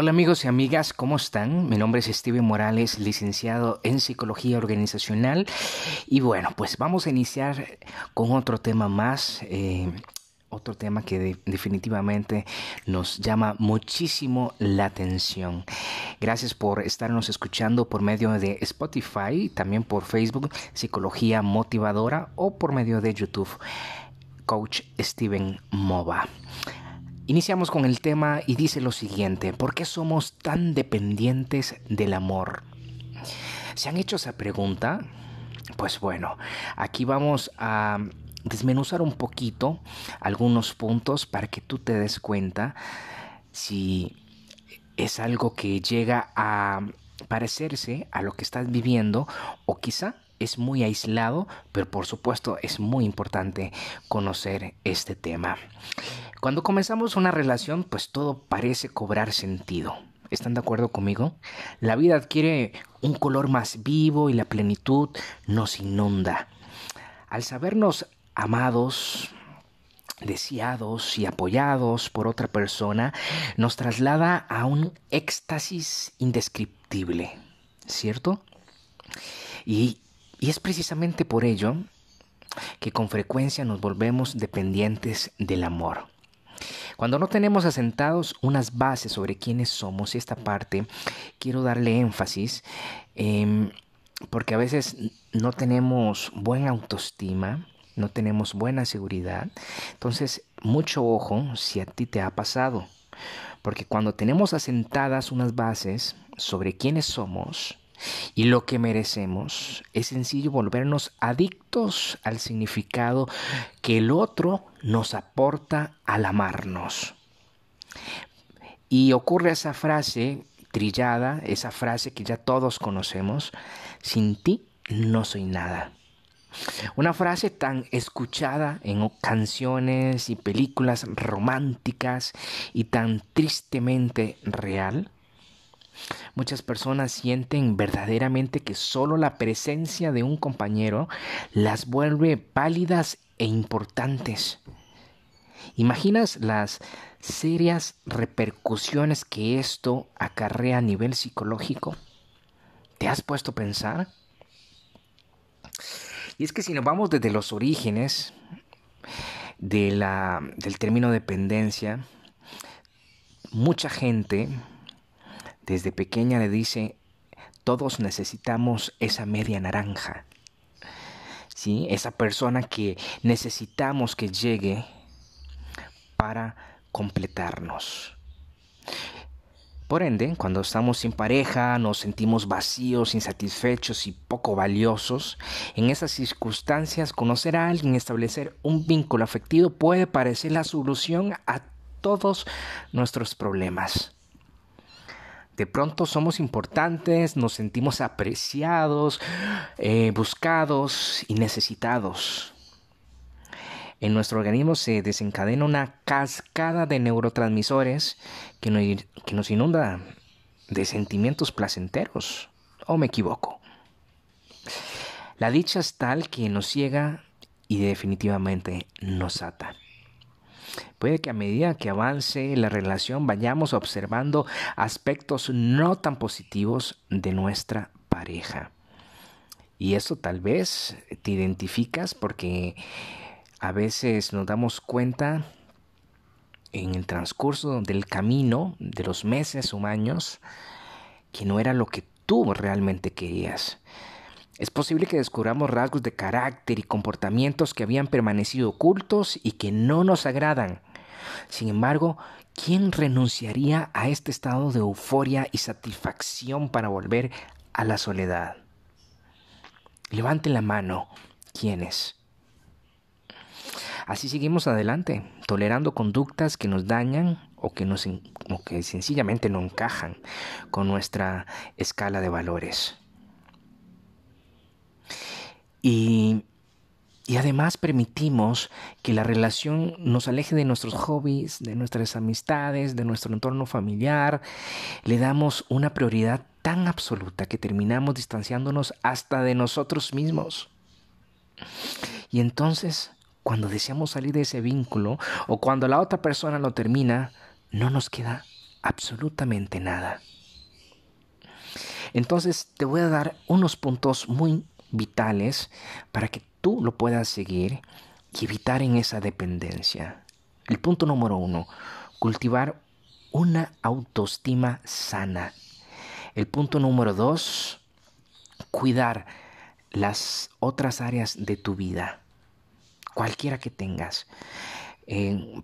Hola amigos y amigas, ¿cómo están? Mi nombre es Steven Morales, licenciado en Psicología Organizacional. Y bueno, pues vamos a iniciar con otro tema más. Eh, otro tema que definitivamente nos llama muchísimo la atención. Gracias por estarnos escuchando por medio de Spotify, también por Facebook, Psicología Motivadora o por medio de YouTube, Coach Steven Mova. Iniciamos con el tema y dice lo siguiente, ¿por qué somos tan dependientes del amor? ¿Se han hecho esa pregunta? Pues bueno, aquí vamos a desmenuzar un poquito algunos puntos para que tú te des cuenta si es algo que llega a parecerse a lo que estás viviendo o quizá es muy aislado, pero por supuesto es muy importante conocer este tema. Cuando comenzamos una relación, pues todo parece cobrar sentido. ¿Están de acuerdo conmigo? La vida adquiere un color más vivo y la plenitud nos inunda. Al sabernos amados, deseados y apoyados por otra persona, nos traslada a un éxtasis indescriptible, ¿cierto? Y, y es precisamente por ello que con frecuencia nos volvemos dependientes del amor. Cuando no tenemos asentados unas bases sobre quiénes somos, y esta parte quiero darle énfasis, em, porque a veces no tenemos buena autoestima, no tenemos buena seguridad. Entonces, mucho ojo si a ti te ha pasado. Porque cuando tenemos asentadas unas bases sobre quiénes somos, y lo que merecemos es sencillo volvernos adictos al significado que el otro nos aporta al amarnos. Y ocurre esa frase trillada, esa frase que ya todos conocemos, sin ti no soy nada. Una frase tan escuchada en canciones y películas románticas y tan tristemente real Muchas personas sienten verdaderamente que solo la presencia de un compañero las vuelve pálidas e importantes. ¿Imaginas las serias repercusiones que esto acarrea a nivel psicológico? ¿Te has puesto a pensar? Y es que si nos vamos desde los orígenes del término dependencia, mucha gente desde pequeña le dice, todos necesitamos esa media naranja. ¿Sí? Esa persona que necesitamos que llegue para completarnos. Por ende, cuando estamos sin pareja, nos sentimos vacíos, insatisfechos y poco valiosos. En esas circunstancias, conocer a alguien, establecer un vínculo afectivo puede parecer la solución a todos nuestros problemas. De pronto somos importantes, nos sentimos apreciados, eh, buscados y necesitados. En nuestro organismo se desencadena una cascada de neurotransmisores que que nos inunda de sentimientos placenteros. ¿O me equivoco? La dicha es tal que nos ciega y definitivamente nos ata. Puede que a medida que avance la relación vayamos observando aspectos no tan positivos de nuestra pareja. Y eso tal vez te identificas porque a veces nos damos cuenta en el transcurso del camino, de los meses o años, que no era lo que tú realmente querías. Es posible que descubramos rasgos de carácter y comportamientos que habían permanecido ocultos y que no nos agradan. Sin embargo, ¿quién renunciaría a este estado de euforia y satisfacción para volver a la soledad? Levante la mano. ¿Quiénes? Así seguimos adelante, tolerando conductas que nos dañan o que, o que sencillamente no encajan con nuestra escala de valores. Y, además permitimos que la relación nos aleje de nuestros hobbies, de nuestras amistades, de nuestro entorno familiar. Le damos una prioridad tan absoluta que terminamos distanciándonos hasta de nosotros mismos. Y entonces, cuando deseamos salir de ese vínculo o cuando la otra persona lo termina, no nos queda absolutamente nada. Entonces te voy a dar unos puntos muy vitales para que tú lo puedas seguir y evitar en esa dependencia. El punto número uno, cultivar una autoestima sana. El punto número dos, cuidar las otras áreas de tu vida, cualquiera que tengas.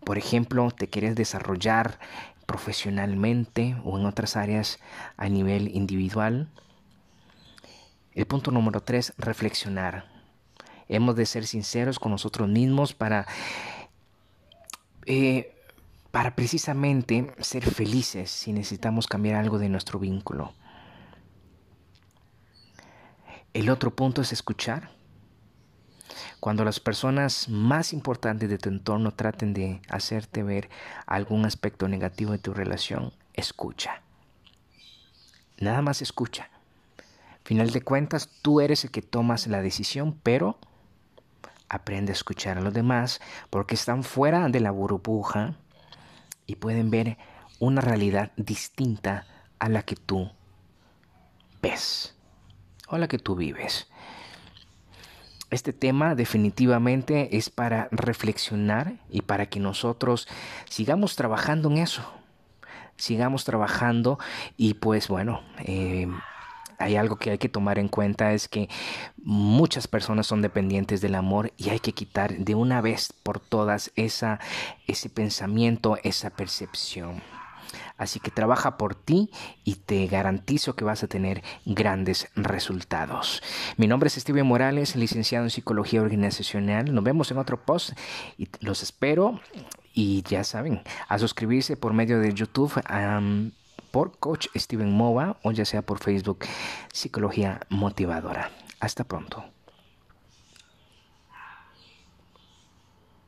por ejemplo, te quieres desarrollar profesionalmente o en otras áreas a nivel individual. El punto número tres, reflexionar. Hemos de ser sinceros con nosotros mismos para, eh, para precisamente ser felices si necesitamos cambiar algo de nuestro vínculo. El otro punto es escuchar. Cuando las personas más importantes de tu entorno traten de hacerte ver algún aspecto negativo de tu relación, escucha. Nada más escucha. Final de cuentas, tú eres el que tomas la decisión, pero aprende a escuchar a los demás porque están fuera de la burbuja y pueden ver una realidad distinta a la que tú ves o la que tú vives. Este tema definitivamente es para reflexionar y para que nosotros sigamos trabajando en eso. Sigamos trabajando y pues bueno, eh, hay algo que hay que tomar en cuenta es que muchas personas son dependientes del amor y hay que quitar de una vez por todas esa, ese pensamiento, esa percepción. Así que trabaja por ti y te garantizo que vas a tener grandes resultados. Mi nombre es Steven Morales, licenciado en Psicología Organizacional. Nos vemos en otro post y los espero. Y ya saben, a suscribirse por medio de YouTube. Por Coach Steven Mova o ya sea por Facebook Psicología Motivadora. Hasta pronto.